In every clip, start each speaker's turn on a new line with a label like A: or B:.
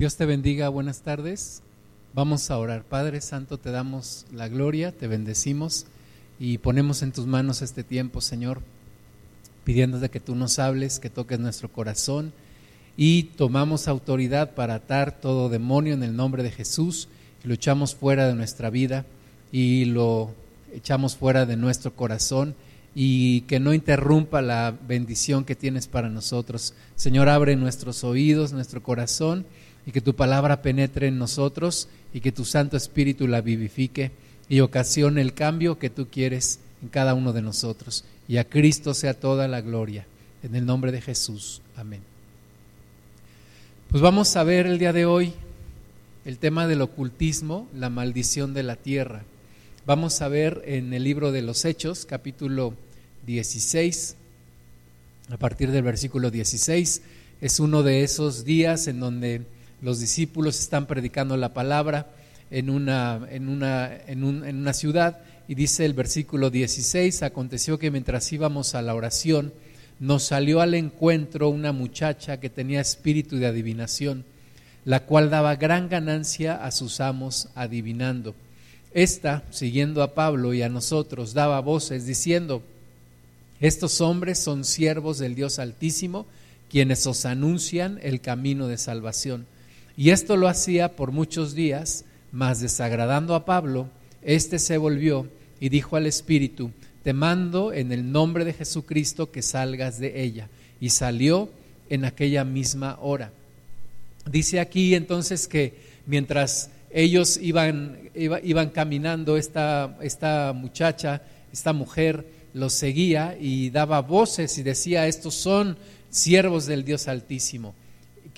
A: Dios te bendiga, buenas tardes. Vamos a orar. Padre Santo, te damos la gloria, te bendecimos y ponemos en tus manos este tiempo, Señor, pidiéndote que tú nos hables, que toques nuestro corazón y tomamos autoridad para atar todo demonio en el nombre de Jesús y lo echamos fuera de nuestra vida y lo echamos fuera de nuestro corazón y que no interrumpa la bendición que tienes para nosotros. Señor, abre nuestros oídos, nuestro corazón y que tu palabra penetre en nosotros y que tu Santo Espíritu la vivifique y ocasione el cambio que tú quieres en cada uno de nosotros. Y a Cristo sea toda la gloria. En el nombre de Jesús. Amén. Pues vamos a ver el día de hoy el tema del ocultismo, la maldición de la tierra. Vamos a ver en el libro de los Hechos, capítulo 16, a partir del versículo 16. Es uno de esos días en donde los discípulos están predicando la palabra en una, en una, en una ciudad y dice el versículo 16, aconteció que mientras íbamos a la oración, nos salió al encuentro una muchacha que tenía espíritu de adivinación, la cual daba gran ganancia a sus amos adivinando. Esta, siguiendo a Pablo y a nosotros, daba voces diciendo, estos hombres son siervos del Dios Altísimo, quienes os anuncian el camino de salvación. Y esto lo hacía por muchos días, mas desagradando a Pablo, éste se volvió y dijo al Espíritu, te mando en el nombre de Jesucristo que salgas de ella. Y salió en aquella misma hora. Dice aquí entonces que mientras ellos iban, iban caminando, esta, esta muchacha, esta mujer, los seguía y daba voces y decía, estos son siervos del Dios Altísimo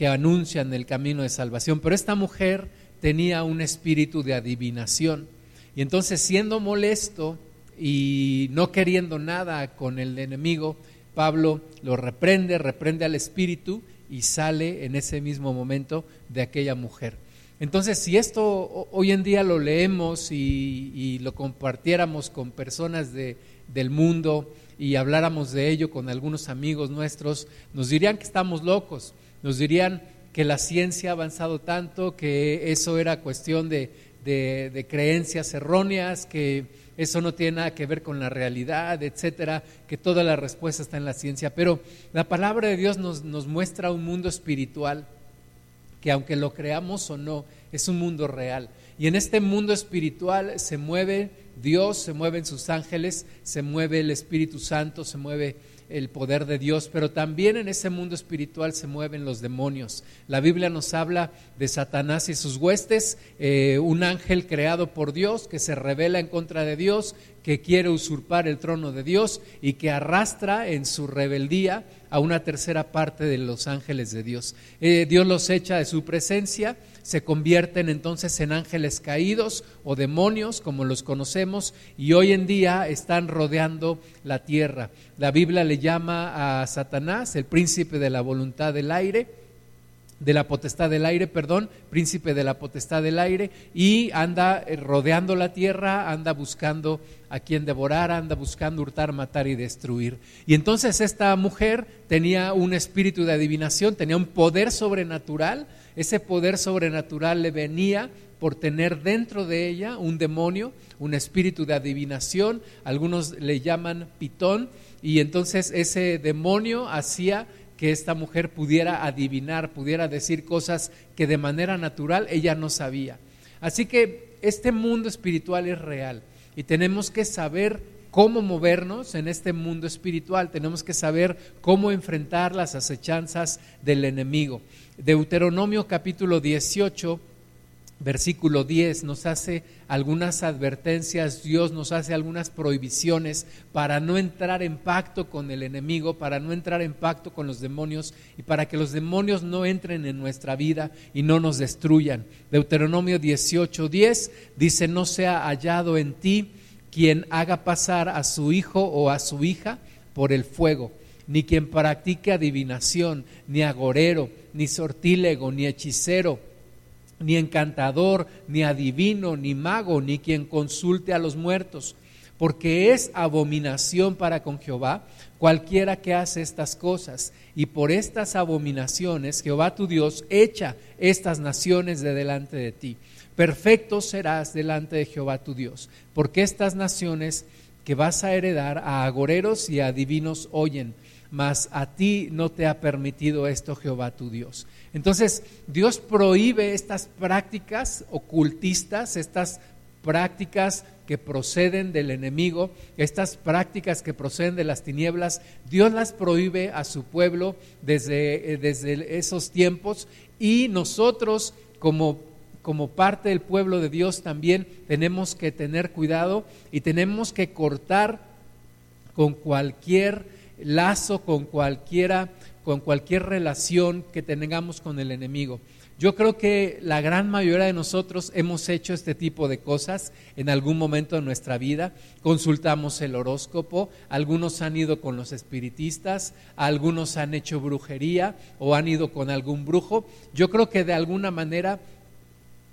A: que anuncian el camino de salvación. Pero esta mujer tenía un espíritu de adivinación. Y entonces siendo molesto y no queriendo nada con el enemigo, Pablo lo reprende, reprende al espíritu y sale en ese mismo momento de aquella mujer. Entonces, si esto hoy en día lo leemos y, lo compartiéramos con personas de, del mundo y habláramos de ello con algunos amigos nuestros, nos dirían que estamos locos, nos dirían que la ciencia ha avanzado tanto, que eso era cuestión de, de, creencias erróneas, que eso no tiene nada que ver con la realidad, etcétera, que toda la respuesta está en la ciencia. Pero la palabra de Dios nos, nos muestra un mundo espiritual que aunque lo creamos o no, es un mundo real. Y en este mundo espiritual se mueve Dios, se mueven sus ángeles, se mueve el Espíritu Santo, se mueve el poder de Dios, pero también en ese mundo espiritual se mueven los demonios. La Biblia nos habla de Satanás y sus huestes, eh, un ángel creado por Dios que se revela en contra de Dios, que quiere usurpar el trono de Dios y que arrastra en su rebeldía a una tercera parte de los ángeles de Dios. Eh, Dios los echa de su presencia se convierten entonces en ángeles caídos o demonios, como los conocemos, y hoy en día están rodeando la tierra. La Biblia le llama a Satanás el príncipe de la voluntad del aire, de la potestad del aire, perdón, príncipe de la potestad del aire, y anda eh, rodeando la tierra, anda buscando a quien devorar, anda buscando hurtar, matar y destruir. Y entonces esta mujer tenía un espíritu de adivinación, tenía un poder sobrenatural, ese poder sobrenatural le venía por tener dentro de ella un demonio, un espíritu de adivinación, algunos le llaman pitón, y entonces ese demonio hacía que esta mujer pudiera adivinar, pudiera decir cosas que de manera natural ella no sabía. Así que este mundo espiritual es real y tenemos que saber cómo movernos en este mundo espiritual, tenemos que saber cómo enfrentar las acechanzas del enemigo. Deuteronomio capítulo 18, versículo 10 nos hace algunas advertencias, Dios nos hace algunas prohibiciones para no entrar en pacto con el enemigo, para no entrar en pacto con los demonios y para que los demonios no entren en nuestra vida y no nos destruyan. Deuteronomio 18, 10 dice, no sea hallado en ti quien haga pasar a su hijo o a su hija por el fuego, ni quien practique adivinación, ni agorero, ni sortílego, ni hechicero, ni encantador, ni adivino, ni mago, ni quien consulte a los muertos, porque es abominación para con Jehová cualquiera que hace estas cosas. Y por estas abominaciones Jehová tu Dios echa estas naciones de delante de ti. Perfecto serás delante de Jehová tu Dios, porque estas naciones que vas a heredar a agoreros y a divinos oyen, mas a ti no te ha permitido esto Jehová tu Dios. Entonces, Dios prohíbe estas prácticas ocultistas, estas prácticas que proceden del enemigo, estas prácticas que proceden de las tinieblas, Dios las prohíbe a su pueblo desde, eh, desde esos tiempos y nosotros como, como parte del pueblo de Dios también tenemos que tener cuidado y tenemos que cortar con cualquier lazo, con cualquiera, con cualquier relación que tengamos con el enemigo. Yo creo que la gran mayoría de nosotros hemos hecho este tipo de cosas en algún momento de nuestra vida. Consultamos el horóscopo, algunos han ido con los espiritistas, algunos han hecho brujería o han ido con algún brujo. Yo creo que de alguna manera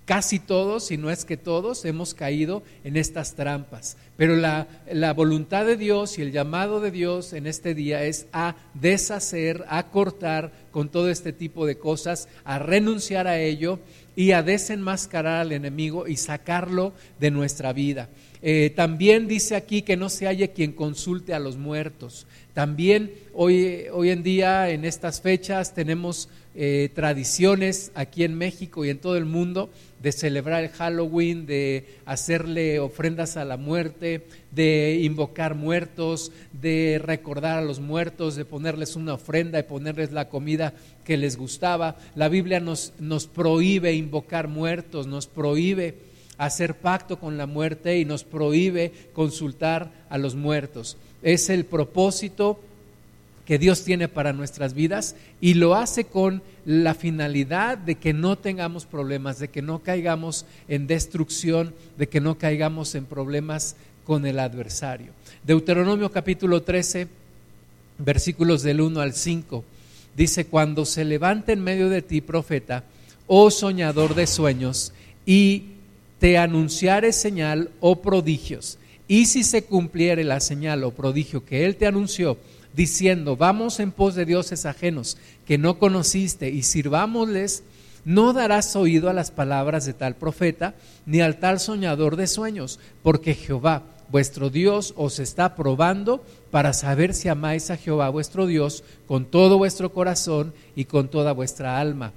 A: casi todos, si no es que todos, hemos caído en estas trampas. Pero la, la, voluntad de Dios y el llamado de Dios en este día es a deshacer, a cortar con todo este tipo de cosas, a renunciar a ello y a desenmascarar al enemigo y sacarlo de nuestra vida. Eh, también dice aquí que no se halle quien consulte a los muertos. También hoy, hoy en día, en estas fechas, tenemos eh, tradiciones aquí en México y en todo el mundo de celebrar el Halloween, de hacerle ofrendas a la muerte, de invocar muertos, de recordar a los muertos, de ponerles una ofrenda, de ponerles la comida que les gustaba. La Biblia nos, nos prohíbe invocar muertos, nos prohíbe hacer pacto con la muerte y nos prohíbe consultar a los muertos. Es el propósito que Dios tiene para nuestras vidas y lo hace con la finalidad de que no tengamos problemas, de que no caigamos en destrucción, de que no caigamos en problemas con el adversario. Deuteronomio capítulo 13, versículos del 1 al 5, dice, cuando se levante en medio de ti profeta, oh soñador de sueños, y te anunciare señal o prodigios, y si se cumpliere la señal o prodigio que él te anunció, diciendo, vamos en pos de dioses ajenos que no conociste y sirvámosles, no darás oído a las palabras de tal profeta, ni al tal soñador de sueños, porque Jehová, vuestro Dios, os está probando para saber si amáis a Jehová vuestro Dios con todo vuestro corazón y con toda vuestra alma.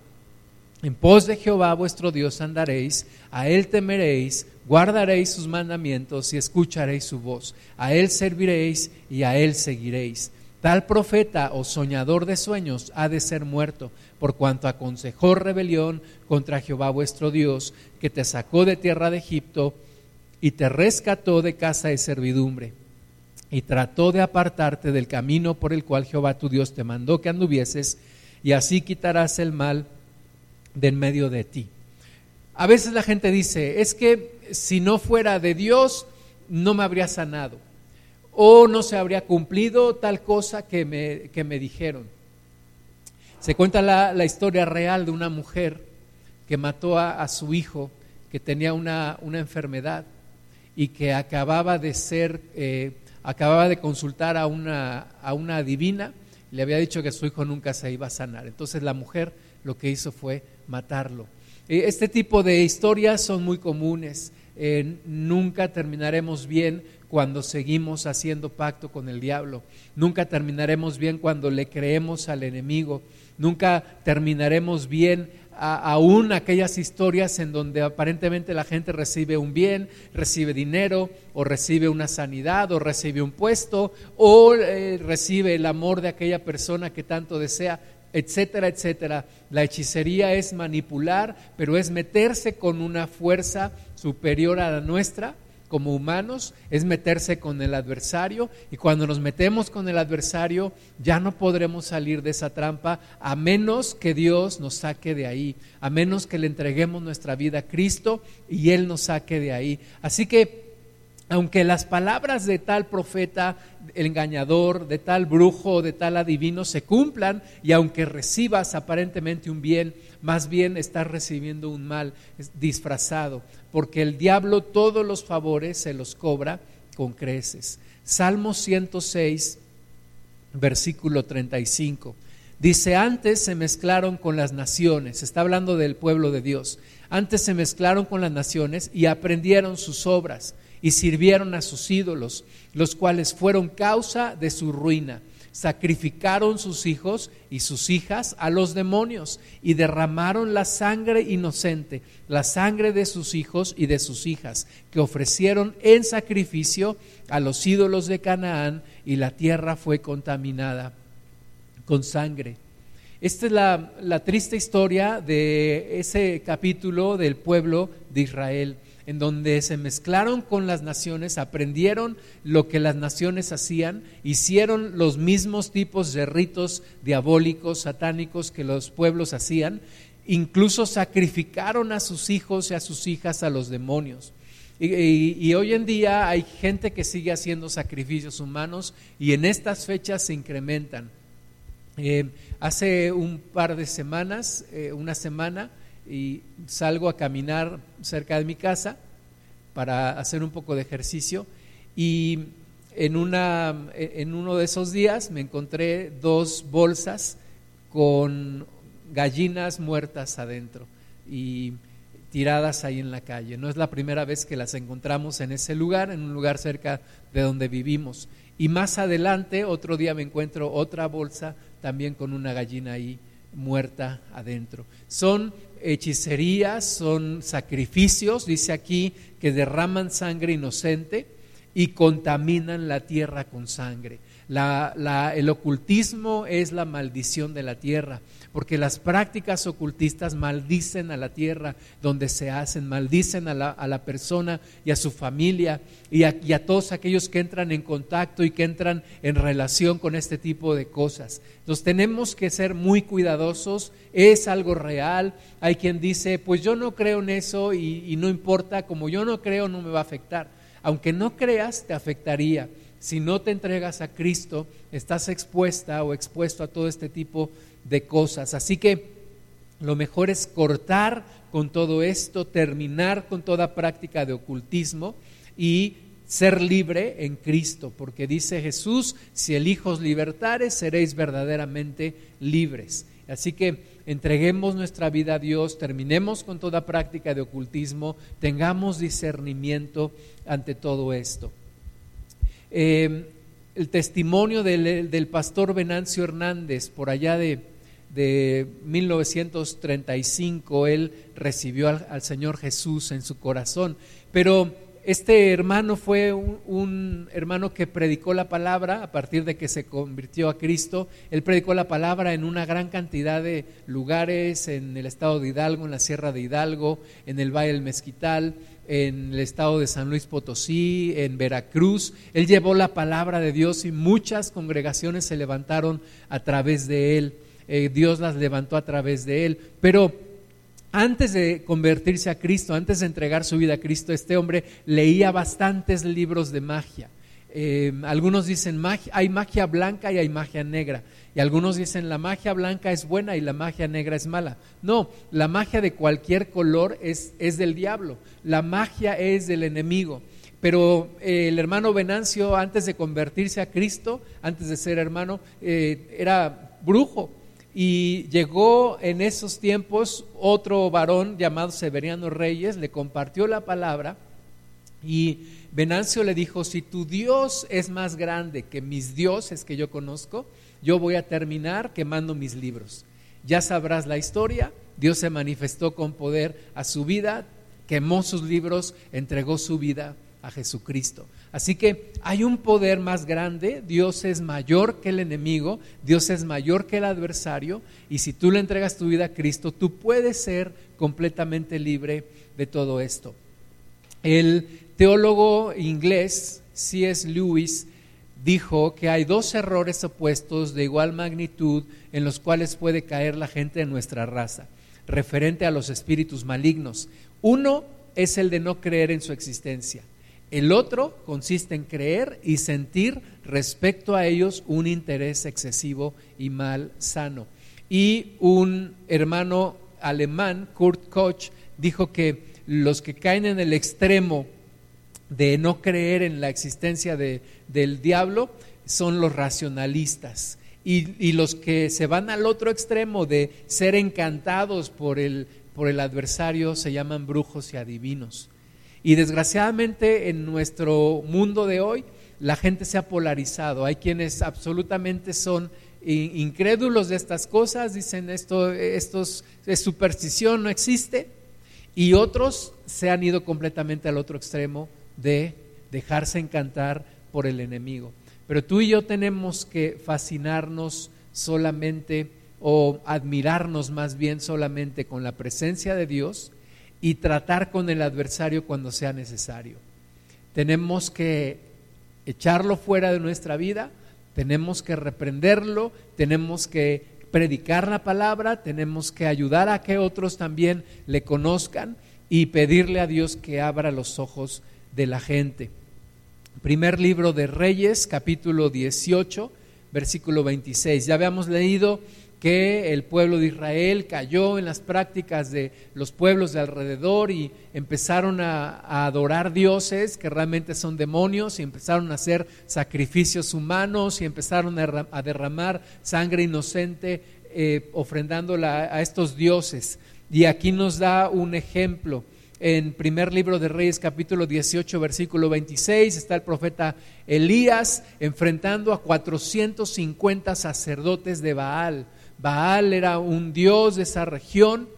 A: En pos de Jehová vuestro Dios andaréis, a Él temeréis, guardaréis sus mandamientos y escucharéis su voz. A Él serviréis y a Él seguiréis. Tal profeta o soñador de sueños ha de ser muerto, por cuanto aconsejó rebelión contra Jehová vuestro Dios, que te sacó de tierra de Egipto y te rescató de casa de servidumbre, y trató de apartarte del camino por el cual Jehová tu Dios te mandó que anduvieses, y así quitarás el mal de en medio de ti. A veces la gente dice, es que si no fuera de Dios, no me habría sanado o no se habría cumplido tal cosa que me, que me dijeron. Se cuenta la, historia real de una mujer que mató a, su hijo que tenía una, una, enfermedad y que acababa de ser, eh, acababa de consultar a una, a una adivina, le había dicho que su hijo nunca se iba a sanar. Entonces la mujer lo que hizo fue matarlo. Eh, este tipo de historias son muy comunes. Eh, nunca terminaremos bien cuando seguimos haciendo pacto con el diablo. Nunca terminaremos bien cuando le creemos al enemigo. Nunca terminaremos bien aún aquellas historias en donde aparentemente la gente recibe un bien, recibe dinero, o recibe una sanidad, o recibe un puesto, o eh, recibe el amor de aquella persona que tanto desea, etcétera, etcétera. La hechicería es manipular, pero es meterse con una fuerza superior a la nuestra como humanos es meterse con el adversario y cuando nos metemos con el adversario ya no podremos salir de esa trampa a menos que Dios nos saque de ahí, a menos que le entreguemos nuestra vida a Cristo y Él nos saque de ahí. Así que aunque las palabras de tal profeta, engañador, de tal brujo, de tal adivino se cumplan y aunque recibas aparentemente un bien, más bien estás recibiendo un mal disfrazado porque el diablo todos los favores se los cobra con creces. Salmo 106, versículo 35. Dice, antes se mezclaron con las naciones, está hablando del pueblo de Dios, antes se mezclaron con las naciones y aprendieron sus obras y sirvieron a sus ídolos, los cuales fueron causa de su ruina sacrificaron sus hijos y sus hijas a los demonios y derramaron la sangre inocente, la sangre de sus hijos y de sus hijas, que ofrecieron en sacrificio a los ídolos de Canaán y la tierra fue contaminada con sangre. Esta es la, triste historia de ese capítulo del pueblo de Israel en donde se mezclaron con las naciones, aprendieron lo que las naciones hacían, hicieron los mismos tipos de ritos diabólicos, satánicos que los pueblos hacían, incluso sacrificaron a sus hijos y a sus hijas a los demonios. Y, hoy en día hay gente que sigue haciendo sacrificios humanos y en estas fechas se incrementan. Eh, hace un par de semanas, eh, una semana, y salgo a caminar cerca de mi casa para hacer un poco de ejercicio y en, una, en uno de esos días me encontré dos bolsas con gallinas muertas adentro y tiradas ahí en la calle. No es la primera vez que las encontramos en ese lugar, en un lugar cerca de donde vivimos. Y más adelante, otro día me encuentro otra bolsa también con una gallina ahí muerta adentro. Son hechicerías, son sacrificios, dice aquí, que derraman sangre inocente y contaminan la tierra con sangre. el ocultismo es la maldición de la tierra porque las prácticas ocultistas maldicen a la tierra donde se hacen, maldicen a la, persona y a su familia y a, y a, todos aquellos que entran en contacto y que entran en relación con este tipo de cosas. Entonces tenemos que ser muy cuidadosos, es algo real. Hay quien dice, pues yo no creo en eso y, y no importa, como yo no creo no me va a afectar. Aunque no creas, te afectaría si no te entregas a Cristo, estás expuesta o expuesto a todo este tipo de cosas. Así que lo mejor es cortar con todo esto, terminar con toda práctica de ocultismo y ser libre en Cristo, porque dice Jesús, si el Hijo os libertare, seréis verdaderamente libres. Así que entreguemos nuestra vida a Dios, terminemos con toda práctica de ocultismo, tengamos discernimiento ante todo esto. Eh, el testimonio del, del pastor Venancio Hernández, por allá de de 1935 él recibió al, Señor Jesús en su corazón. Pero este hermano fue un, hermano que predicó la palabra a partir de que se convirtió a Cristo. Él predicó la palabra en una gran cantidad de lugares, en el estado de Hidalgo, en la Sierra de Hidalgo, en el Valle del Mezquital, en el estado de San Luis Potosí, en Veracruz. Él llevó la palabra de Dios y muchas congregaciones se levantaron a través de él. Eh, Dios las levantó a través de él. Pero antes de convertirse a Cristo, antes de entregar su vida a Cristo, este hombre leía bastantes libros de magia. Eh, algunos dicen magia, hay magia blanca y hay magia negra. Y algunos dicen la magia blanca es buena y la magia negra es mala. No, la magia de cualquier color es, es del diablo. La magia es del enemigo. Pero eh, el hermano Venancio, antes de convertirse a Cristo, antes de ser hermano, era brujo y llegó en esos tiempos otro varón llamado Severiano Reyes, le compartió la palabra y Venancio le dijo, si tu Dios es más grande que mis dioses que yo conozco, yo voy a terminar quemando mis libros. Ya sabrás la historia, Dios se manifestó con poder a su vida, quemó sus libros, entregó su vida a Jesucristo. Así que hay un poder más grande, Dios es mayor que el enemigo, Dios es mayor que el adversario, y si tú le entregas tu vida a Cristo, tú puedes ser completamente libre de todo esto. El teólogo inglés C.S. Lewis dijo que hay dos errores opuestos de igual magnitud en los cuales puede caer la gente de nuestra raza, referente a los espíritus malignos. Uno es el de no creer en su existencia. El otro consiste en creer y sentir respecto a ellos un interés excesivo y mal sano. Y un hermano alemán, Kurt Koch, dijo que los que caen en el extremo de no creer en la existencia de, del diablo son los racionalistas. Y, los que se van al otro extremo de ser encantados por el, por el adversario se llaman brujos y adivinos. Y desgraciadamente en nuestro mundo de hoy la gente se ha polarizado. Hay quienes absolutamente son incrédulos de estas cosas, dicen esto, esto es superstición, no existe. Y otros se han ido completamente al otro extremo de dejarse encantar por el enemigo. Pero tú y yo tenemos que fascinarnos solamente o admirarnos más bien solamente con la presencia de Dios y tratar con el adversario cuando sea necesario. Tenemos que echarlo fuera de nuestra vida, tenemos que reprenderlo, tenemos que predicar la palabra, tenemos que ayudar a que otros también le conozcan y pedirle a Dios que abra los ojos de la gente. Primer libro de Reyes, capítulo 18, versículo 26. Ya habíamos leído que el pueblo de Israel cayó en las prácticas de los pueblos de alrededor y empezaron a, adorar dioses que realmente son demonios y empezaron a hacer sacrificios humanos y empezaron a, derramar sangre inocente eh, ofrendándola a estos dioses. Y aquí nos da un ejemplo en primer libro de Reyes capítulo 18 versículo 26 está el profeta Elías enfrentando a 450 sacerdotes de Baal. Baal era un dios de esa región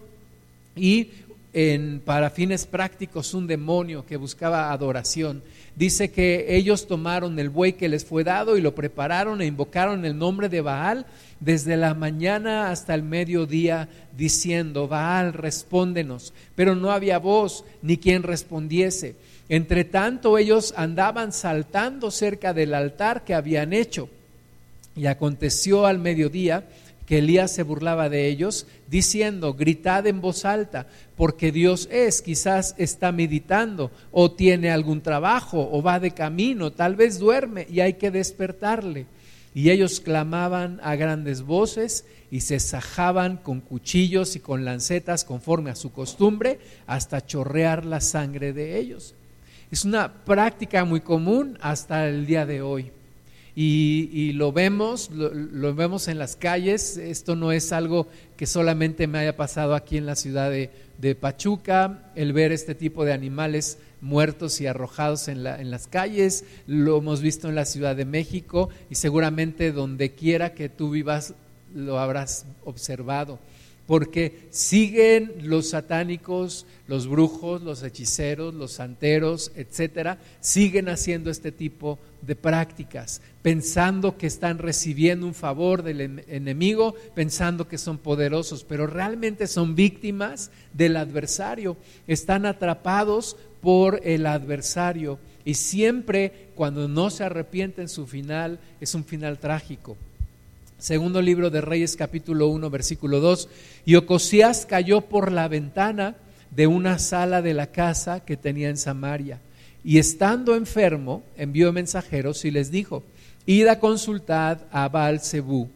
A: y en, para fines prácticos un demonio que buscaba adoración. Dice que ellos tomaron el buey que les fue dado y lo prepararon e invocaron el nombre de Baal desde la mañana hasta el mediodía, diciendo, Baal, respóndenos. Pero no había voz ni quien respondiese. Entre tanto ellos andaban saltando cerca del altar que habían hecho. Y aconteció al mediodía que Elías se burlaba de ellos, diciendo, gritad en voz alta, porque Dios es, quizás está meditando, o tiene algún trabajo, o va de camino, tal vez duerme y hay que despertarle. Y ellos clamaban a grandes voces y se sajaban con cuchillos y con lancetas conforme a su costumbre hasta chorrear la sangre de ellos. Es una práctica muy común hasta el día de hoy. Y, lo vemos, lo, vemos en las calles. Esto no es algo que solamente me haya pasado aquí en la ciudad de, de Pachuca, el ver este tipo de animales muertos y arrojados en, la, en las calles, lo hemos visto en la Ciudad de México y seguramente donde quiera que tú vivas lo habrás observado, porque siguen los satánicos, los brujos, los hechiceros, los santeros, etcétera, siguen haciendo este tipo de prácticas, pensando que están recibiendo un favor del enemigo, pensando que son poderosos, pero realmente son víctimas del adversario, están atrapados por el adversario y siempre cuando no se arrepienten su final es un final trágico. Segundo libro de Reyes capítulo 1 versículo 2, y Ocosías cayó por la ventana de una sala de la casa que tenía en Samaria y estando enfermo envió mensajeros y les dijo, id a consultar a Baal Zebú,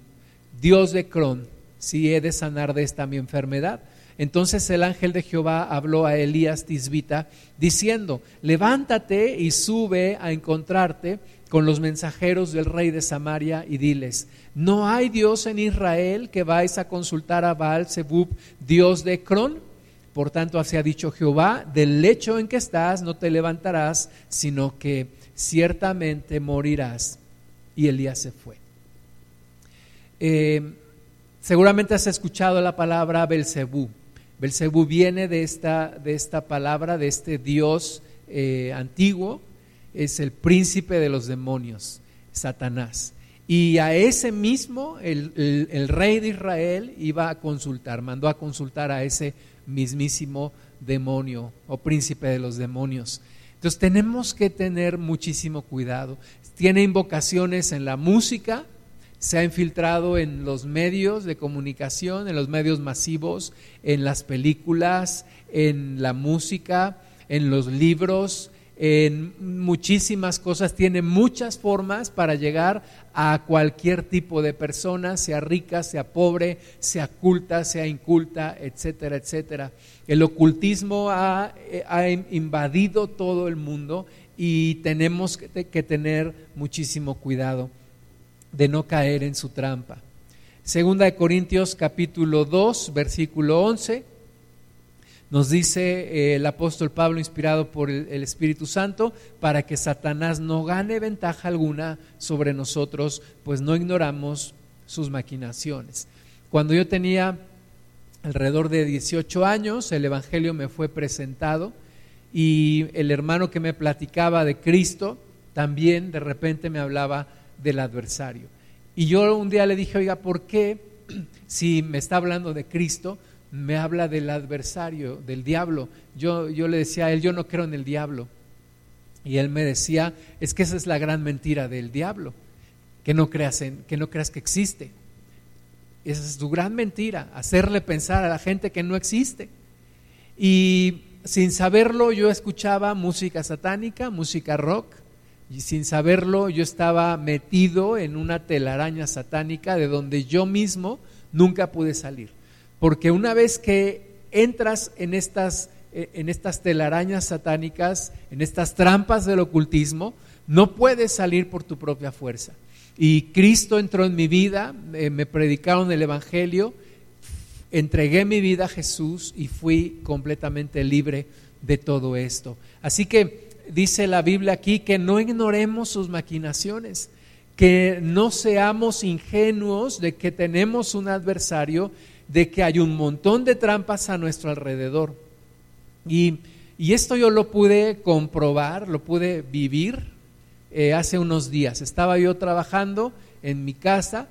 A: Dios de Cron, si he de sanar de esta mi enfermedad. Entonces el ángel de Jehová habló a Elías Tisbita, diciendo, levántate y sube a encontrarte con los mensajeros del rey de Samaria y diles, ¿no hay Dios en Israel que vais a consultar a Baal Zebub, Dios de Cron? Por tanto, así ha dicho Jehová, del lecho en que estás no te levantarás, sino que ciertamente morirás. Y Elías se fue. Eh, seguramente has escuchado la palabra Belcebú. Belcebú viene de esta, de esta palabra, de este Dios eh, antiguo, es el príncipe de los demonios, Satanás. Y a ese mismo, el, el, rey de Israel iba a consultar, mandó a consultar a ese mismísimo demonio o príncipe de los demonios. Entonces tenemos que tener muchísimo cuidado. Tiene invocaciones en la música, se ha infiltrado en los medios de comunicación, en los medios masivos, en las películas, en la música, en los libros, en muchísimas cosas, tiene muchas formas para llegar a cualquier tipo de persona, sea rica, sea pobre, sea culta, sea inculta, etcétera, etcétera. El ocultismo ha, ha invadido todo el mundo y tenemos que tener muchísimo cuidado. de no caer en su trampa. Segunda de Corintios capítulo 2, versículo 11, nos dice eh, el apóstol Pablo, inspirado por el, el, Espíritu Santo, para que Satanás no gane ventaja alguna sobre nosotros, pues no ignoramos sus maquinaciones. Cuando yo tenía alrededor de 18 años, el Evangelio me fue presentado y el hermano que me platicaba de Cristo también de repente me hablaba del adversario. Y yo un día le dije, oiga, ¿por qué si me está hablando de Cristo, me habla del adversario, del diablo? Yo, yo le decía a él, yo no creo en el diablo. Y él me decía, es que esa es la gran mentira del diablo, que no creas, en, que, no creas que existe. Esa es su gran mentira, hacerle pensar a la gente que no existe. Y sin saberlo yo escuchaba música satánica, música rock, y sin saberlo yo estaba metido en una telaraña satánica de donde yo mismo nunca pude salir. Porque una vez que entras en estas, eh, en estas telarañas satánicas, en estas trampas del ocultismo, no puedes salir por tu propia fuerza. Y Cristo entró en mi vida, eh, me predicaron el Evangelio, entregué mi vida a Jesús y fui completamente libre de todo esto. Así que dice la Biblia aquí que no ignoremos sus maquinaciones, que no seamos ingenuos de que tenemos un adversario, de que hay un montón de trampas a nuestro alrededor. Y, esto yo lo pude comprobar, lo pude vivir eh, hace unos días. Estaba yo trabajando en mi casa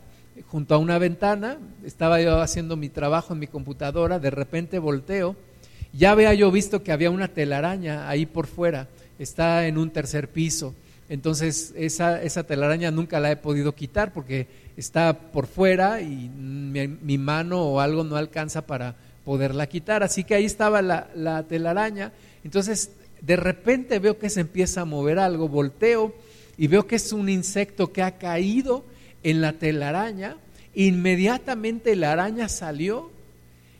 A: junto a una ventana, estaba yo haciendo mi trabajo en mi computadora, de repente volteo, ya había yo visto que había una telaraña ahí por fuera está en un tercer piso. Entonces esa, esa telaraña nunca la he podido quitar porque está por fuera y mi, mano o algo no alcanza para poderla quitar. Así que ahí estaba la, la telaraña. Entonces de repente veo que se empieza a mover algo, volteo y veo que es un insecto que ha caído en la telaraña. Inmediatamente la araña salió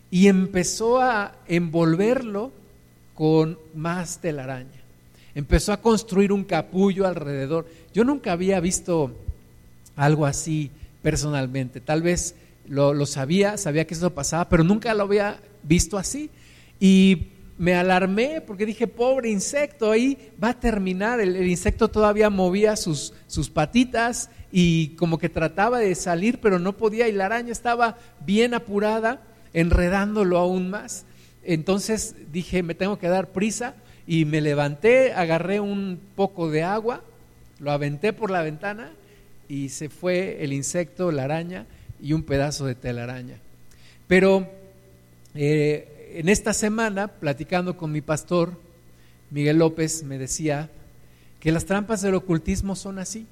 A: y empezó a envolverlo con más telaraña empezó a construir un capullo alrededor. Yo nunca había visto algo así personalmente. Tal vez lo, sabía, sabía que eso pasaba, pero nunca lo había visto así. Y me alarmé porque dije, pobre insecto, ahí va a terminar. El, el, insecto todavía movía sus, sus patitas y como que trataba de salir, pero no podía y la araña estaba bien apurada, enredándolo aún más. Entonces dije, me tengo que dar prisa y me levanté, agarré un poco de agua, lo aventé por la ventana y se fue el insecto, la araña y un pedazo de telaraña. Pero eh, en esta semana, platicando con mi pastor, Miguel López me decía que las trampas del ocultismo son así.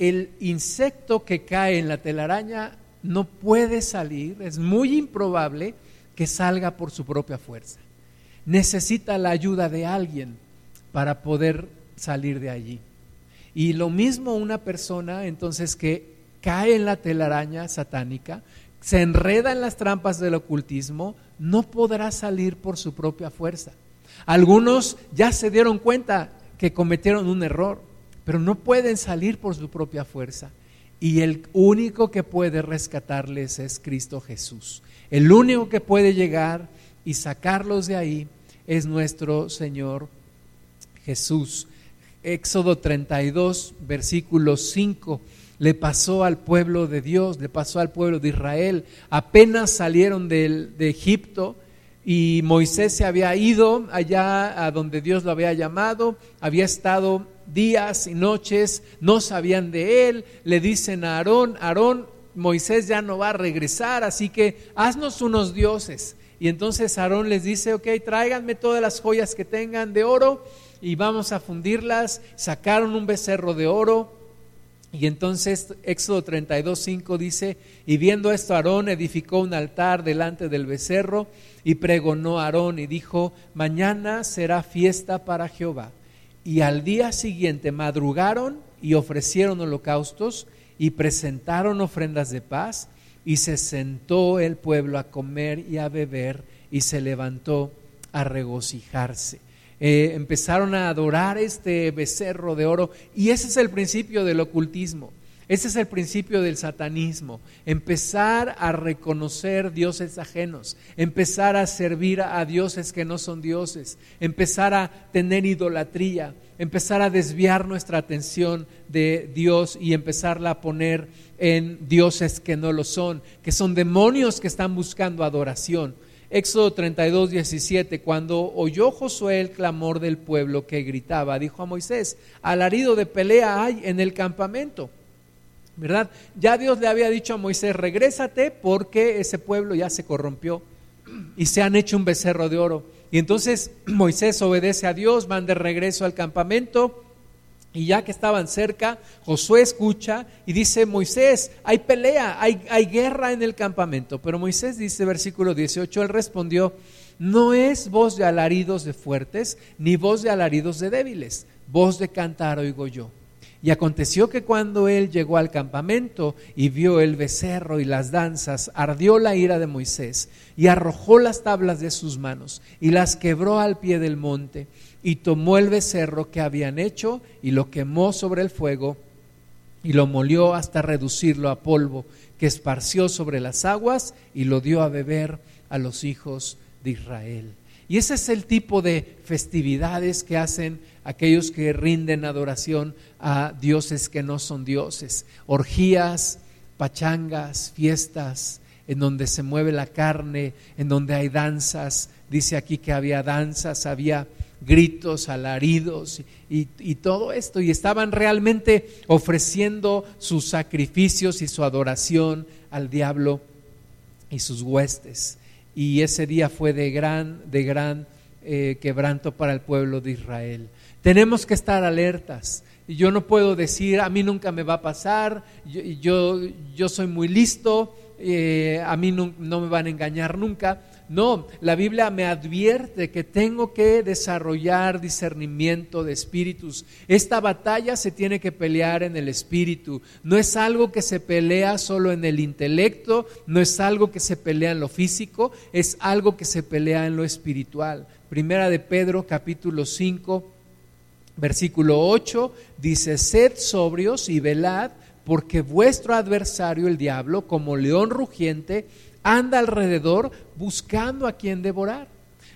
A: El insecto que cae en la telaraña no puede salir, es muy improbable que salga por su propia fuerza necesita la ayuda de alguien para poder salir de allí. Y lo mismo una persona entonces que cae en la telaraña satánica, se enreda en las trampas del ocultismo, no podrá salir por su propia fuerza. Algunos ya se dieron cuenta que cometieron un error, pero no pueden salir por su propia fuerza. Y el único que puede rescatarles es Cristo Jesús. El único que puede llegar y sacarlos de ahí es nuestro Señor Jesús. Éxodo 32, versículo 5, le pasó al pueblo de Dios, le pasó al pueblo de Israel. Apenas salieron de, de Egipto y Moisés se había ido allá a donde Dios lo había llamado, había estado días y noches, no sabían de él, le dicen a Aarón, Aarón, Moisés ya no va a regresar, así que haznos unos dioses. Y entonces Aarón les dice, ok, tráiganme todas las joyas que tengan de oro y vamos a fundirlas. Sacaron un becerro de oro. Y entonces Éxodo 32, 5 dice, y viendo esto Aarón edificó un altar delante del becerro y pregonó a Aarón y dijo, mañana será fiesta para Jehová. Y al día siguiente madrugaron y ofrecieron holocaustos y presentaron ofrendas de paz y se sentó el pueblo a comer y a beber y se levantó a regocijarse. Eh, empezaron a adorar este becerro de oro y ese es el principio del ocultismo. Ese es el principio del satanismo, empezar a reconocer dioses ajenos, empezar a servir a dioses que no son dioses, empezar a tener idolatría, empezar a desviar nuestra atención de Dios y empezarla a poner en dioses que no lo son, que son demonios que están buscando adoración. Éxodo 32, 17, cuando oyó Josué el clamor del pueblo que gritaba, dijo a Moisés, alarido de pelea hay en el campamento ¿verdad? Ya Dios le había dicho a Moisés, regrésate porque ese pueblo ya se corrompió y se han hecho un becerro de oro. Y entonces Moisés obedece a Dios, van de regreso al campamento y ya que estaban cerca, Josué escucha y dice, Moisés, hay pelea, hay, guerra en el campamento. Pero Moisés dice, versículo 18, él respondió, no es voz de alaridos de fuertes, ni voz de alaridos de débiles, voz de cantar oigo yo. Y aconteció que cuando él llegó al campamento y vio el becerro y las danzas, ardió la ira de Moisés y arrojó las tablas de sus manos y las quebró al pie del monte y tomó el becerro que habían hecho y lo quemó sobre el fuego y lo molió hasta reducirlo a polvo que esparció sobre las aguas y lo dio a beber a los hijos de Israel. Y ese es el tipo de festividades que hacen aquellos que rinden adoración a dioses que no son dioses. Orgías, pachangas, fiestas, en donde se mueve la carne, en donde hay danzas. Dice aquí que había danzas, había gritos, alaridos y, todo esto. Y estaban realmente ofreciendo sus sacrificios y su adoración al diablo y sus huestes y ese día fue de gran, de gran eh, quebranto para el pueblo de Israel. Tenemos que estar alertas. Yo no puedo decir, a mí nunca me va a pasar, yo, yo, soy muy listo, eh, a mí no me van a engañar nunca. No, la Biblia me advierte que tengo que desarrollar discernimiento de espíritus. Esta batalla se tiene que pelear en el espíritu. No es algo que se pelea solo en el intelecto, no es algo que se pelea en lo físico, es algo que se pelea en lo espiritual. Primera de Pedro capítulo 5, versículo 8 dice, sed sobrios y velad, porque vuestro adversario el diablo, como león rugiente, anda alrededor buscando a quien devorar.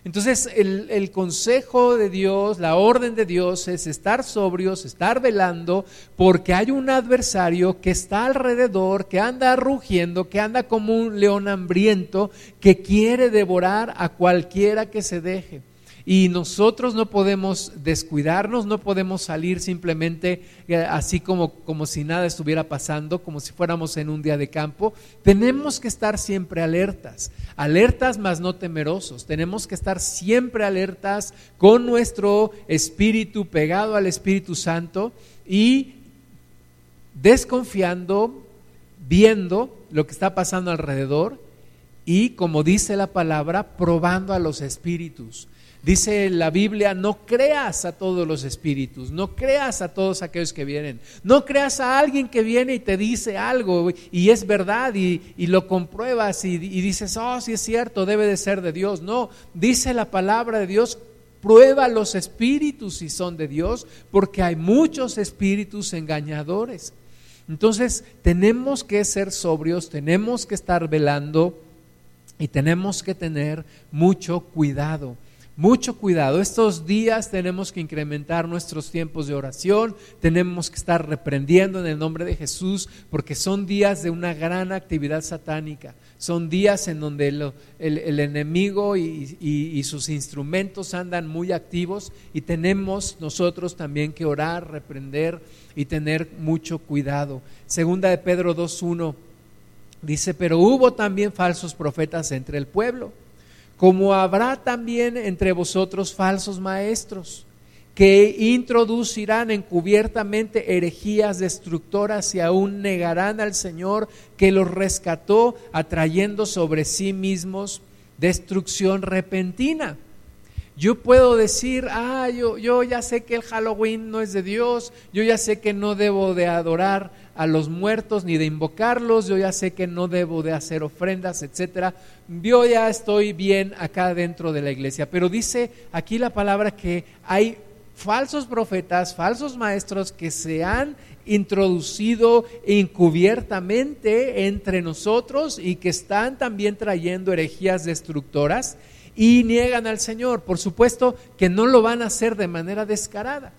A: Entonces el, consejo de Dios, la orden de Dios es estar sobrios, estar velando, porque hay un adversario que está alrededor, que anda rugiendo, que anda como un león hambriento, que quiere devorar a cualquiera que se deje. Y nosotros no podemos descuidarnos, no podemos salir simplemente eh, así como, como si nada estuviera pasando, como si fuéramos en un día de campo. Tenemos que estar siempre alertas, alertas mas no temerosos. Tenemos que estar siempre alertas con nuestro espíritu pegado al Espíritu Santo y desconfiando, viendo lo que está pasando alrededor y, como dice la palabra, probando a los espíritus Dice la Biblia, no creas a todos los espíritus, no creas a todos aquellos que vienen, no creas a alguien que viene y te dice algo y es verdad y, lo compruebas y, y dices, oh, sí es cierto, debe de ser de Dios. No, dice la palabra de Dios, prueba los espíritus si son de Dios, porque hay muchos espíritus engañadores. Entonces tenemos que ser sobrios, tenemos que estar velando y tenemos que tener mucho cuidado mucho cuidado. Estos días tenemos que incrementar nuestros tiempos de oración, tenemos que estar reprendiendo en el nombre de Jesús, porque son días de una gran actividad satánica. Son días en donde el, enemigo y, sus instrumentos andan muy activos y tenemos nosotros también que orar, reprender y tener mucho cuidado. Segunda de Pedro 2.1 dice, pero hubo también falsos profetas entre el pueblo como habrá también entre vosotros falsos maestros que introducirán encubiertamente herejías destructoras y aún negarán al Señor que los rescató, atrayendo sobre sí mismos destrucción repentina. Yo puedo decir, ah, yo, yo ya sé que el Halloween no es de Dios, yo ya sé que no debo de adorar a los muertos ni de invocarlos, yo ya sé que no debo de hacer ofrendas, etcétera. Yo ya estoy bien acá dentro de la iglesia, pero dice aquí la palabra que hay falsos profetas, falsos maestros que se han introducido encubiertamente entre nosotros y que están también trayendo herejías destructoras y niegan al Señor. Por supuesto que no lo van a hacer de manera descarada.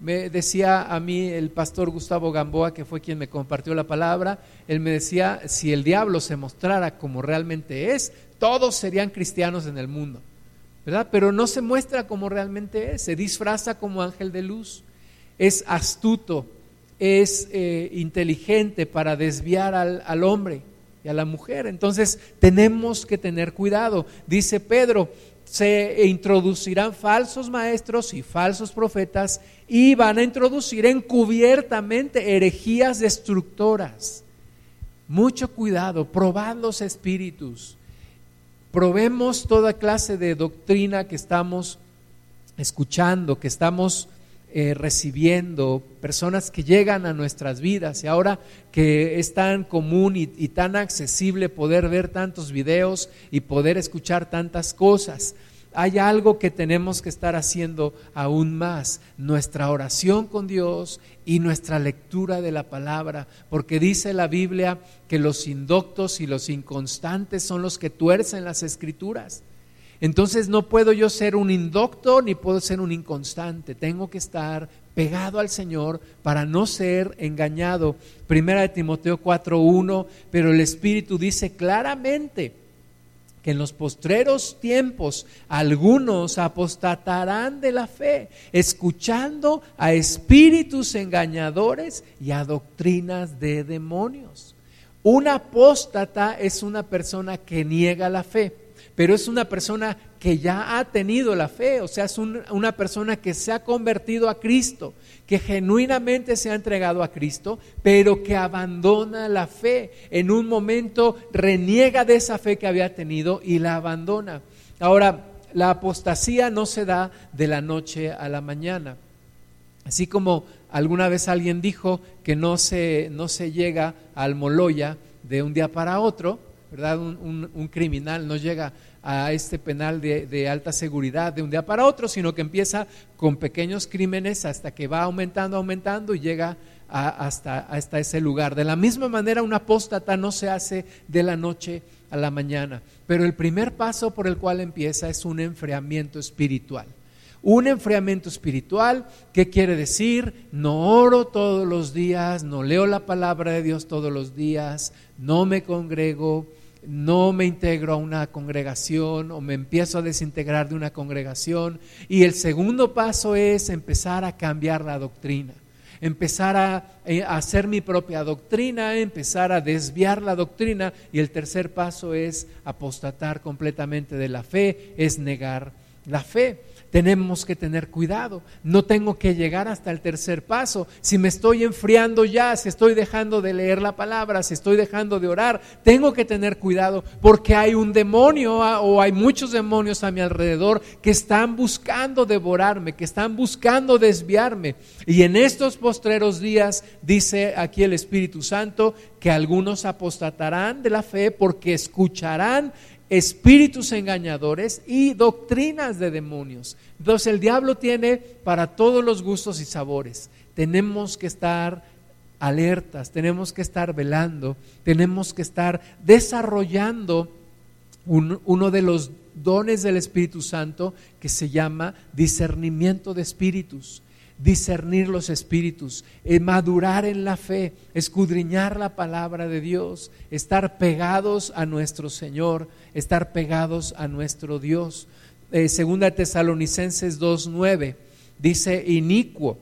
A: Me decía a mí el pastor Gustavo Gamboa, que fue quien me compartió la palabra, él me decía, si el diablo se mostrara como realmente es, todos serían cristianos en el mundo, ¿verdad? Pero no se muestra como realmente es, se disfraza como ángel de luz, es astuto, es eh, inteligente para desviar al, al hombre y a la mujer. Entonces tenemos que tener cuidado. Dice Pedro, se introducirán falsos maestros y falsos profetas y van a introducir encubiertamente herejías destructoras. Mucho cuidado, probad los espíritus. Probemos toda clase de doctrina que estamos escuchando, que estamos eh, recibiendo, personas que llegan a nuestras vidas y ahora que es tan común y, y tan accesible poder ver tantos videos y poder escuchar tantas cosas hay algo que tenemos que estar haciendo aún más, nuestra oración con Dios y nuestra lectura de la palabra, porque dice la Biblia que los indoctos y los inconstantes son los que tuercen las escrituras. Entonces no puedo yo ser un indocto ni puedo ser un inconstante. Tengo que estar pegado al Señor para no ser engañado. Primera de Timoteo 4:1, pero el Espíritu dice claramente que en los postreros tiempos algunos apostatarán de la fe, escuchando a espíritus engañadores y a doctrinas de demonios. Un apóstata es una persona que niega la fe pero es una persona que ya ha tenido la fe, o sea, es una persona que se ha convertido a Cristo, que genuinamente se ha entregado a Cristo, pero que abandona la fe. En un momento reniega de esa fe que había tenido y la abandona. Ahora, la apostasía no se da de la noche a la mañana. Así como alguna vez alguien dijo que no se, no se llega al Moloya de un día para otro, ¿verdad? Un, criminal no llega a este penal de, alta seguridad de un día para otro, sino que empieza con pequeños crímenes hasta que va aumentando, aumentando y llega hasta, ese lugar. De la misma manera, un apóstata no se hace de la noche a la mañana, pero el primer paso por el cual empieza es un enfriamiento espiritual. Un enfriamiento espiritual, ¿qué quiere decir? No oro todos los días, no leo la palabra de Dios todos los días, no me congrego, no me integro a una congregación o me empiezo a desintegrar de una congregación. Y el segundo paso es empezar a cambiar la doctrina, empezar a, eh, hacer mi propia doctrina, empezar a desviar la doctrina. Y el tercer paso es apostatar completamente de la fe, es negar la fe tenemos que tener cuidado. No tengo que llegar hasta el tercer paso. Si me estoy enfriando ya, si estoy dejando de leer la palabra, si estoy dejando de orar, tengo que tener cuidado porque hay un demonio ah, o hay muchos demonios a mi alrededor que están buscando devorarme, que están buscando desviarme. Y en estos postreros días, dice aquí el Espíritu Santo, que algunos apostatarán de la fe porque escucharán espíritus engañadores y doctrinas de demonios. Entonces el diablo tiene para todos los gustos y sabores. Tenemos que estar alertas, tenemos que estar velando, tenemos que estar desarrollando uno de los dones del Espíritu Santo que se llama discernimiento de espíritus discernir los espíritus, eh, madurar en la fe, escudriñar la palabra de Dios, estar pegados a nuestro Señor, estar pegados a nuestro Dios. Eh, segunda Tesalonicenses 2.9 dice, inicuo,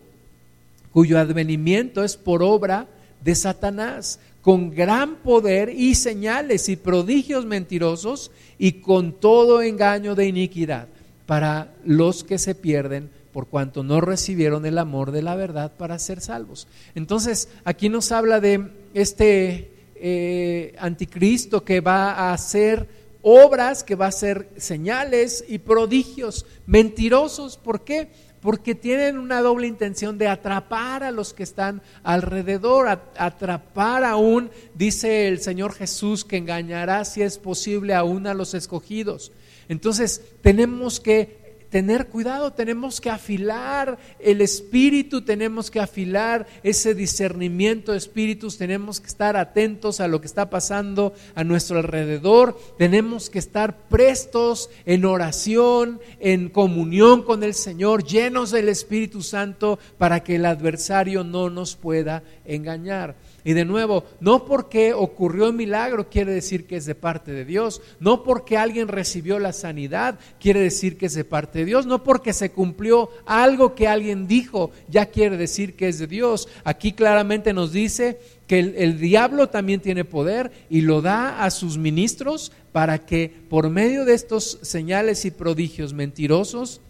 A: cuyo advenimiento es por obra de Satanás, con gran poder y señales y prodigios mentirosos y con todo engaño de iniquidad para los que se pierden por cuanto no recibieron el amor de la verdad para ser salvos. Entonces, aquí nos habla de este eh, anticristo que va a hacer obras, que va a hacer señales y prodigios mentirosos. ¿Por qué? Porque tienen una doble intención de atrapar a los que están alrededor, atrapar aún, dice el Señor Jesús, que engañará si es posible aún a los escogidos. Entonces tenemos que tener cuidado, tenemos que afilar el espíritu, tenemos que afilar ese discernimiento de espíritus, tenemos que estar atentos a lo que está pasando a nuestro alrededor, tenemos que estar prestos en oración, en comunión con el Señor, llenos del Espíritu Santo para que el adversario no nos pueda engañar. Y de nuevo, no porque ocurrió un milagro quiere decir que es de parte de Dios, no porque alguien recibió la sanidad quiere decir que es de parte de Dios, no porque se cumplió algo que alguien dijo ya quiere decir que es de Dios. Aquí claramente nos dice que el, el diablo también tiene poder y lo da a sus ministros para que por medio de estos señales y prodigios mentirosos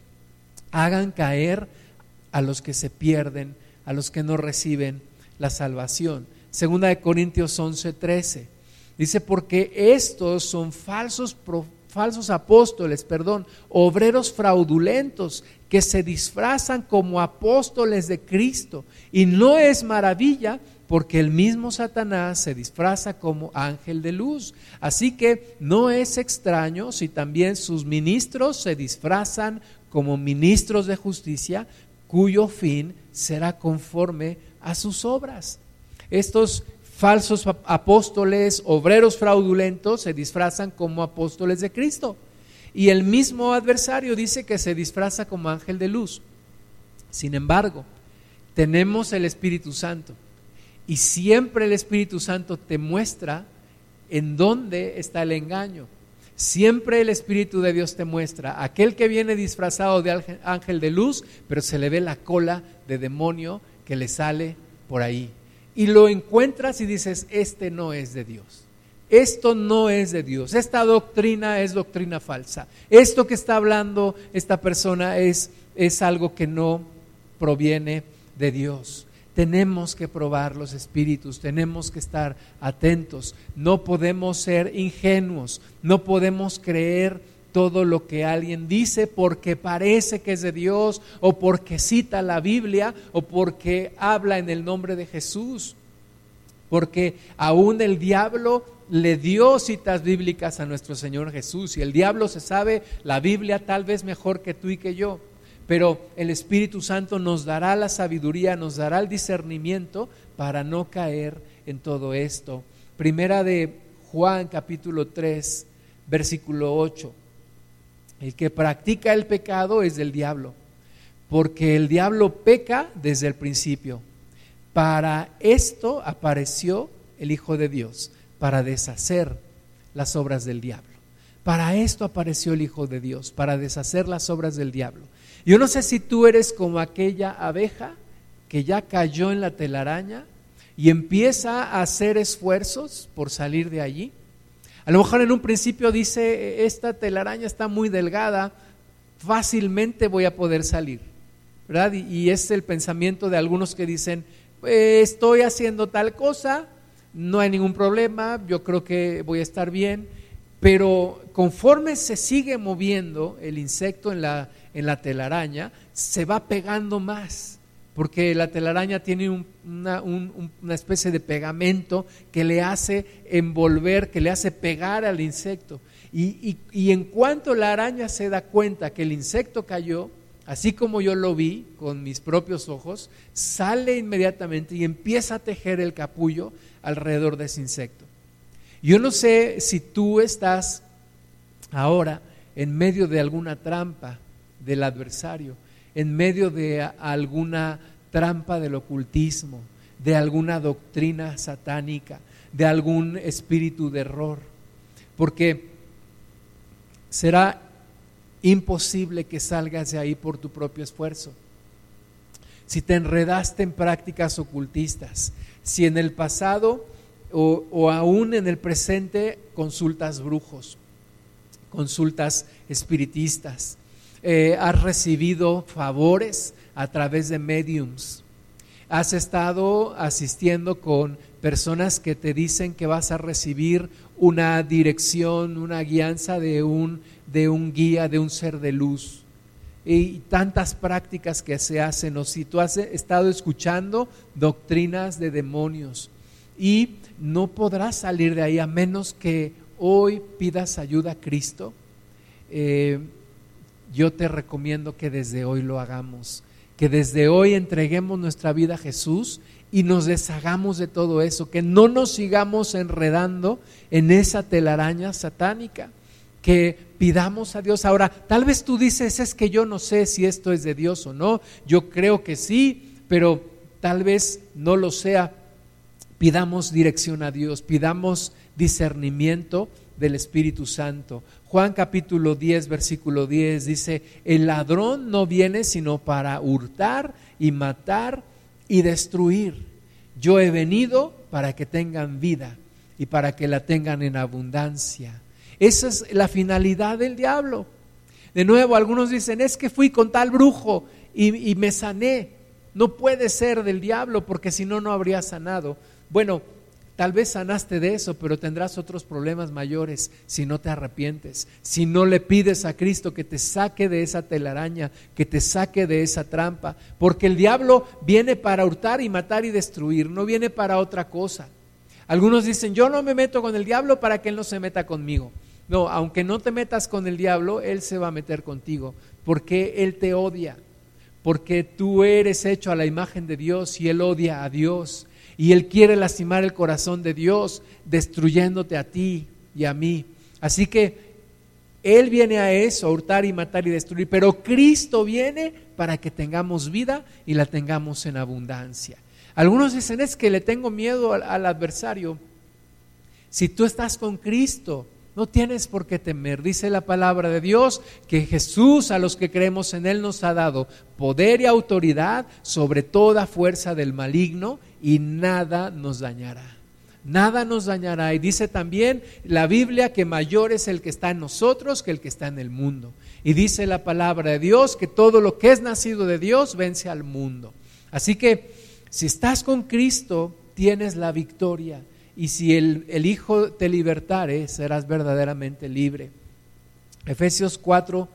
A: hagan caer a los que se pierden, a los que no reciben la salvación. Segunda de Corintios 11, 13. Dice, porque estos son falsos, falsos apóstoles, perdón, obreros fraudulentos que se disfrazan como apóstoles de Cristo. Y no es maravilla porque el mismo Satanás se disfraza como ángel de luz. Así que no es extraño si también sus ministros se disfrazan como ministros de justicia, cuyo fin será conforme a sus obras. Estos falsos apóstoles, obreros fraudulentos, se disfrazan como apóstoles de Cristo. Y el mismo adversario dice que se disfraza como ángel de luz. Sin embargo, tenemos el Espíritu Santo. Y siempre el Espíritu Santo te muestra en dónde está el engaño. Siempre el Espíritu de Dios te muestra aquel que viene disfrazado de ángel de luz, pero se le ve la cola de demonio que le sale por ahí y lo encuentras y dices, este no es de Dios. Esto no es de Dios. Esta doctrina es doctrina falsa. Esto que está hablando esta persona es, es algo que no proviene de Dios. Tenemos que probar los espíritus, tenemos que estar atentos. No podemos ser ingenuos, no podemos creer todo lo que alguien dice porque parece que es de Dios o porque cita la Biblia o porque habla en el nombre de Jesús. Porque aún el diablo le dio citas bíblicas a nuestro Señor Jesús y el diablo se sabe la Biblia tal vez mejor que tú y que yo. Pero el Espíritu Santo nos dará la sabiduría, nos dará el discernimiento para no caer en todo esto. Primera de Juan capítulo 3, versículo 8. El que practica el pecado es del diablo, porque el diablo peca desde el principio. Para esto apareció el Hijo de Dios, para deshacer las obras del diablo. Para esto apareció el Hijo de Dios, para deshacer las obras del diablo. Yo no sé si tú eres como aquella abeja que ya cayó en la telaraña y empieza a hacer esfuerzos por salir de allí. A lo mejor en un principio dice, esta telaraña está muy delgada, fácilmente voy a poder salir. ¿verdad? Y, es el pensamiento de algunos que dicen, estoy haciendo tal cosa, no hay ningún problema, yo creo que voy a estar bien, pero conforme se sigue moviendo el insecto en la, en la telaraña, se va pegando más porque la telaraña tiene una, especie de pegamento que le hace envolver, que le hace pegar al insecto. Y, y, en cuanto la araña se da cuenta que el insecto cayó, así como yo lo vi con mis propios ojos, sale inmediatamente y empieza a tejer el capullo alrededor de ese insecto. Yo no sé si tú estás ahora en medio de alguna trampa del adversario en medio de alguna trampa del ocultismo, de alguna doctrina satánica, de algún espíritu de error, porque será imposible que salgas de ahí por tu propio esfuerzo. Si te enredaste en prácticas ocultistas, si en el pasado o, o aún en el presente consultas brujos, consultas espiritistas, eh, has recibido favores a través de mediums, has estado asistiendo con personas que te dicen que vas a recibir una dirección, una guianza de un, de un guía, de un ser de luz. Y tantas prácticas que se hacen, o si tú has estado escuchando doctrinas de demonios y no podrás salir de ahí a menos que hoy pidas ayuda a Cristo. Eh, yo te recomiendo que desde hoy lo hagamos, que desde hoy entreguemos nuestra vida a Jesús y nos deshagamos de todo eso, que no nos sigamos enredando en esa telaraña satánica, que pidamos a Dios. Ahora, tal vez tú dices, es que yo no sé si esto es de Dios o no, yo creo que sí, pero tal vez no lo sea. Pidamos dirección a Dios, pidamos discernimiento del Espíritu Santo. Juan capítulo 10, versículo 10 dice, el ladrón no viene sino para hurtar y matar y destruir. Yo he venido para que tengan vida y para que la tengan en abundancia. Esa es la finalidad del diablo. De nuevo, algunos dicen, es que fui con tal brujo y, y me sané. No puede ser del diablo porque si no, no habría sanado. Bueno, Tal vez sanaste de eso, pero tendrás otros problemas mayores si no te arrepientes, si no le pides a Cristo que te saque de esa telaraña, que te saque de esa trampa, porque el diablo viene para hurtar y matar y destruir, no viene para otra cosa. Algunos dicen, yo no me meto con el diablo para que él no se meta conmigo. No, aunque no te metas con el diablo, él se va a meter contigo, porque él te odia, porque tú eres hecho a la imagen de Dios y él odia a Dios. Y Él quiere lastimar el corazón de Dios, destruyéndote a ti y a mí. Así que Él viene a eso, a hurtar y matar y destruir. Pero Cristo viene para que tengamos vida y la tengamos en abundancia. Algunos dicen, es que le tengo miedo al, al adversario. Si tú estás con Cristo, no tienes por qué temer. Dice la palabra de Dios que Jesús a los que creemos en Él nos ha dado poder y autoridad sobre toda fuerza del maligno y nada nos dañará. Nada nos dañará. Y dice también la Biblia que mayor es el que está en nosotros que el que está en el mundo. Y dice la palabra de Dios que todo lo que es nacido de Dios vence al mundo. Así que si estás con Cristo, tienes la victoria. Y si el, el Hijo te libertare, serás verdaderamente libre. Efesios 4,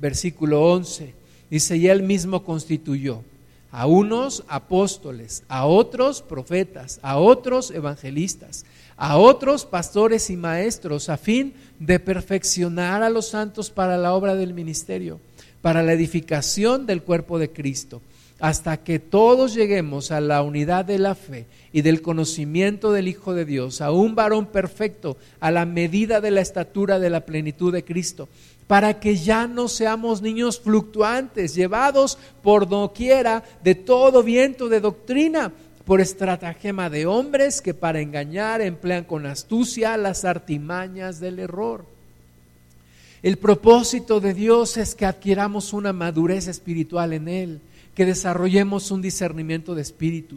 A: versículo 11. Dice, y él mismo constituyó a unos apóstoles, a otros profetas, a otros evangelistas, a otros pastores y maestros, a fin de perfeccionar a los santos para la obra del ministerio, para la edificación del cuerpo de Cristo, hasta que todos lleguemos a la unidad de la fe y del conocimiento del Hijo de Dios, a un varón perfecto, a la medida de la estatura de la plenitud de Cristo para que ya no seamos niños fluctuantes, llevados por doquiera de todo viento de doctrina, por estratagema de hombres que para engañar emplean con astucia las artimañas del error. El propósito de Dios es que adquiramos una madurez espiritual en Él, que desarrollemos un discernimiento de espíritu,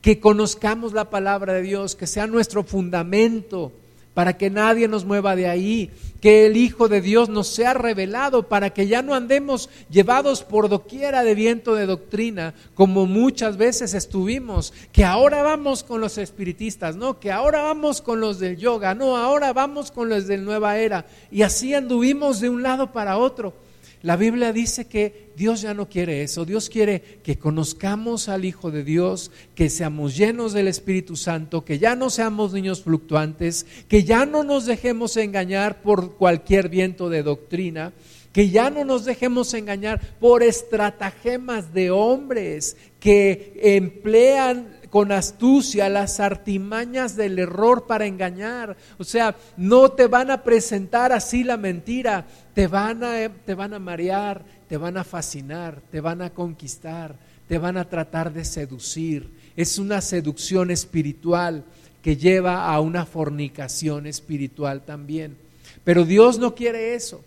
A: que conozcamos la palabra de Dios, que sea nuestro fundamento para que nadie nos mueva de ahí, que el Hijo de Dios nos sea revelado, para que ya no andemos llevados por doquiera de viento de doctrina, como muchas veces estuvimos, que ahora vamos con los espiritistas, no, que ahora vamos con los del yoga, no, ahora vamos con los del nueva era, y así anduvimos de un lado para otro. La Biblia dice que Dios ya no quiere eso. Dios quiere que conozcamos al Hijo de Dios, que seamos llenos del Espíritu Santo, que ya no seamos niños fluctuantes, que ya no nos dejemos engañar por cualquier viento de doctrina, que ya no nos dejemos engañar por estratagemas de hombres que emplean con astucia las artimañas del error para engañar. O sea, no te van a presentar así la mentira, te van a, te van a marear, te van a fascinar, te van a conquistar, te van a tratar de seducir. Es una seducción espiritual que lleva a una fornicación espiritual también. Pero Dios no quiere eso.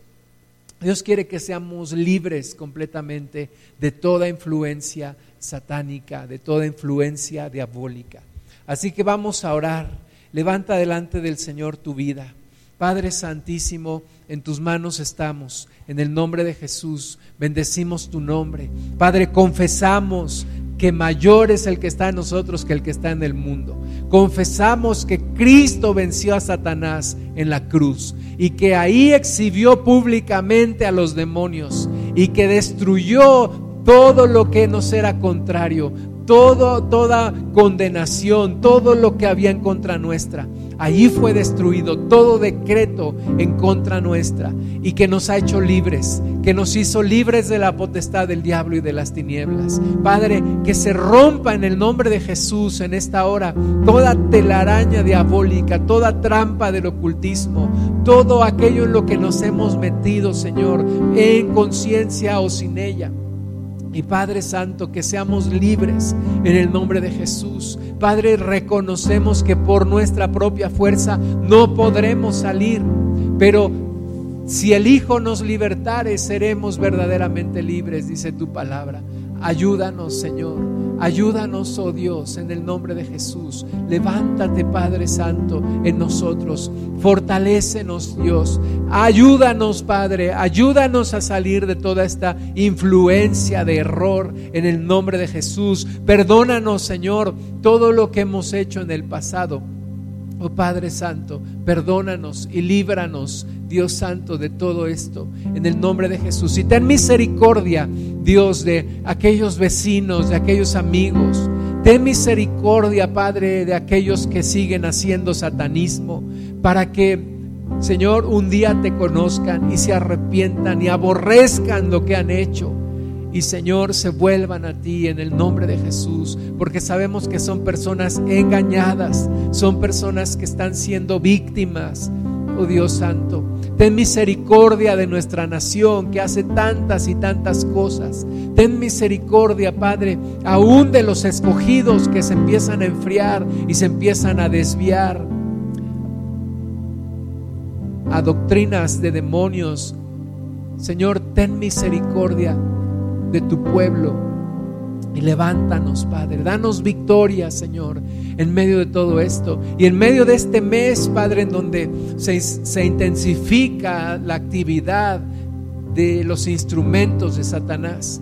A: Dios quiere que seamos libres completamente de toda influencia satánica, de toda influencia diabólica. Así que vamos a orar. Levanta delante del Señor tu vida. Padre Santísimo, en tus manos estamos. En el nombre de Jesús, bendecimos tu nombre. Padre, confesamos que mayor es el que está en nosotros que el que está en el mundo. Confesamos que Cristo venció a Satanás en la cruz y que ahí exhibió públicamente a los demonios y que destruyó todo lo que nos era contrario, todo, toda condenación, todo lo que había en contra nuestra. allí fue destruido todo decreto en contra nuestra y que nos ha hecho libres, que nos hizo libres de la potestad del diablo y de las tinieblas. Padre, que se rompa en el nombre de Jesús en esta hora toda telaraña diabólica, toda trampa del ocultismo, todo aquello en lo que nos hemos metido, Señor, en conciencia o sin ella. Y Padre Santo, que seamos libres en el nombre de Jesús. Padre, reconocemos que por nuestra propia fuerza no podremos salir, pero si el Hijo nos libertare, seremos verdaderamente libres, dice tu palabra. Ayúdanos, Señor. Ayúdanos, oh Dios, en el nombre de Jesús. Levántate, Padre Santo, en nosotros. Fortalécenos, Dios. Ayúdanos, Padre. Ayúdanos a salir de toda esta influencia de error en el nombre de Jesús. Perdónanos, Señor, todo lo que hemos hecho en el pasado. Oh Padre Santo, perdónanos y líbranos, Dios Santo, de todo esto, en el nombre de Jesús. Y ten misericordia, Dios, de aquellos vecinos, de aquellos amigos. Ten misericordia, Padre, de aquellos que siguen haciendo satanismo, para que, Señor, un día te conozcan y se arrepientan y aborrezcan lo que han hecho y Señor se vuelvan a ti en el nombre de Jesús, porque sabemos que son personas engañadas, son personas que están siendo víctimas. Oh Dios Santo, ten misericordia de nuestra nación que hace tantas y tantas cosas. Ten misericordia, Padre, aún de los escogidos que se empiezan a enfriar y se empiezan a desviar a doctrinas de demonios. Señor, ten misericordia de tu pueblo. Y levántanos, Padre. Danos victoria, Señor, en medio de todo esto. Y en medio de este mes, Padre, en donde se, se intensifica la actividad de los instrumentos de Satanás,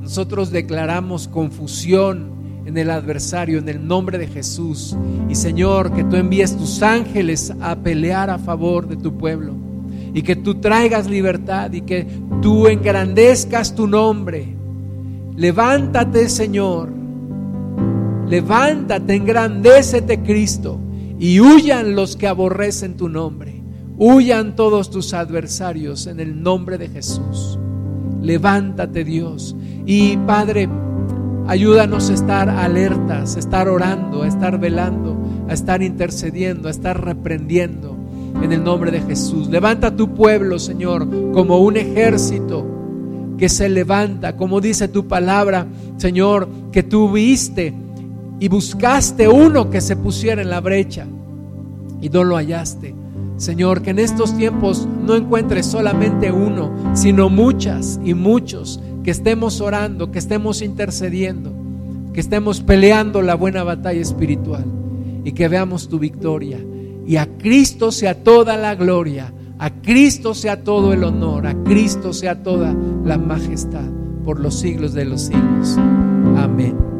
A: nosotros declaramos confusión en el adversario en el nombre de Jesús. Y Señor, que tú envíes tus ángeles a pelear a favor de tu pueblo y que tú traigas libertad y que tú engrandezcas tu nombre. Levántate, Señor. Levántate, engrandécete, Cristo, y huyan los que aborrecen tu nombre. Huyan todos tus adversarios en el nombre de Jesús. Levántate, Dios. Y Padre, ayúdanos a estar alertas, a estar orando, a estar velando, a estar intercediendo, a estar reprendiendo en el nombre de Jesús. Levanta tu pueblo, Señor, como un ejército que se levanta, como dice tu palabra, Señor, que tú viste y buscaste uno que se pusiera en la brecha y no lo hallaste. Señor, que en estos tiempos no encuentres solamente uno, sino muchas y muchos que estemos orando, que estemos intercediendo, que estemos peleando la buena batalla espiritual y que veamos tu victoria y a Cristo sea toda la gloria, a Cristo sea todo el honor, a Cristo sea toda la majestad por los siglos de los siglos. Amén.